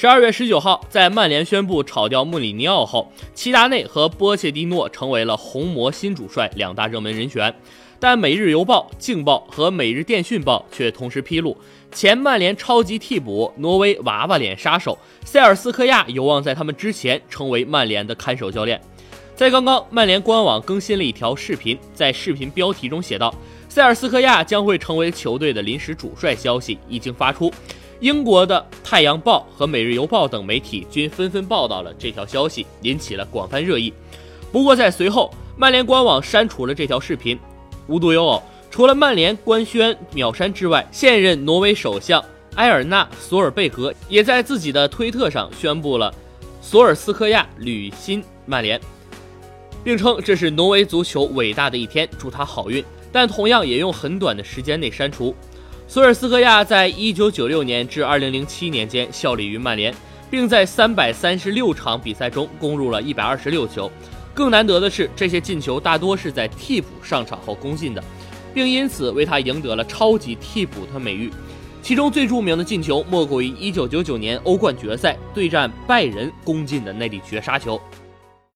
十二月十九号，在曼联宣布炒掉穆里尼奥后，齐达内和波切蒂诺成为了红魔新主帅两大热门人选。但《每日邮报》《镜报》和《每日电讯报》却同时披露，前曼联超级替补、挪威娃娃脸杀手塞尔斯科亚有望在他们之前成为曼联的看守教练。在刚刚，曼联官网更新了一条视频，在视频标题中写道：“塞尔斯科亚将会成为球队的临时主帅。”消息已经发出。英国的《太阳报》和《每日邮报》等媒体均纷纷报道了这条消息，引起了广泛热议。不过，在随后，曼联官网删除了这条视频。无独有偶，除了曼联官宣秒删之外，现任挪威首相埃尔纳索尔贝格也在自己的推特上宣布了索尔斯克亚履新曼联，并称这是挪威足球伟大的一天，祝他好运。但同样也用很短的时间内删除。索尔斯克亚在一九九六年至二零零七年间效力于曼联，并在三百三十六场比赛中攻入了一百二十六球。更难得的是，这些进球大多是在替补上场后攻进的，并因此为他赢得了“超级替补”的美誉。其中最著名的进球莫过于一九九九年欧冠决赛对战拜仁攻进的那粒绝杀球。